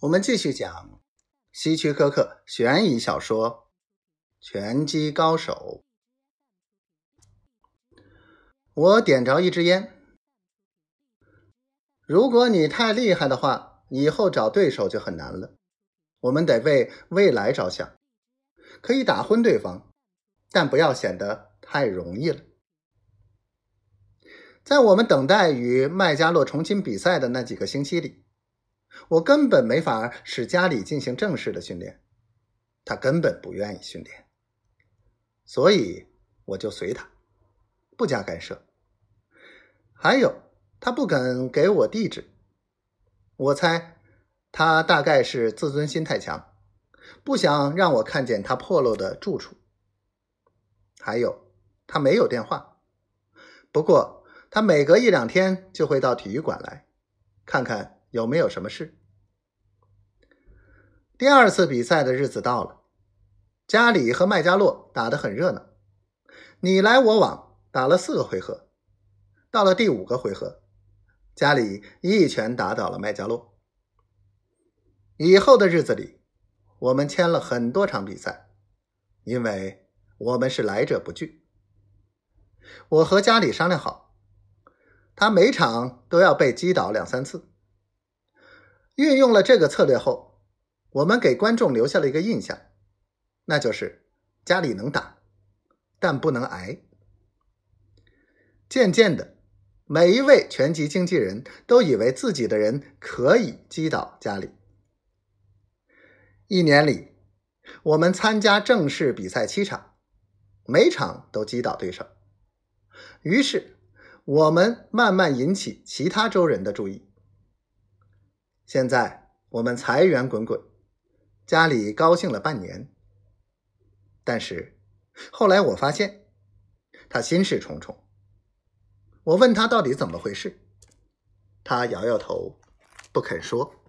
我们继续讲希区柯克悬疑小说《拳击高手》。我点着一支烟。如果你太厉害的话，以后找对手就很难了。我们得为未来着想，可以打昏对方，但不要显得太容易了。在我们等待与麦加洛重新比赛的那几个星期里。我根本没法使家里进行正式的训练，他根本不愿意训练，所以我就随他，不加干涉。还有，他不肯给我地址，我猜他大概是自尊心太强，不想让我看见他破落的住处。还有，他没有电话，不过他每隔一两天就会到体育馆来，看看。有没有什么事？第二次比赛的日子到了，加里和麦加洛打得很热闹，你来我往，打了四个回合。到了第五个回合，加里一拳打倒了麦加洛。以后的日子里，我们签了很多场比赛，因为我们是来者不拒。我和加里商量好，他每场都要被击倒两三次。运用了这个策略后，我们给观众留下了一个印象，那就是家里能打，但不能挨。渐渐的，每一位拳击经纪人都以为自己的人可以击倒家里。一年里，我们参加正式比赛七场，每场都击倒对手。于是，我们慢慢引起其他州人的注意。现在我们财源滚滚，家里高兴了半年。但是后来我发现他心事重重。我问他到底怎么回事，他摇摇头，不肯说。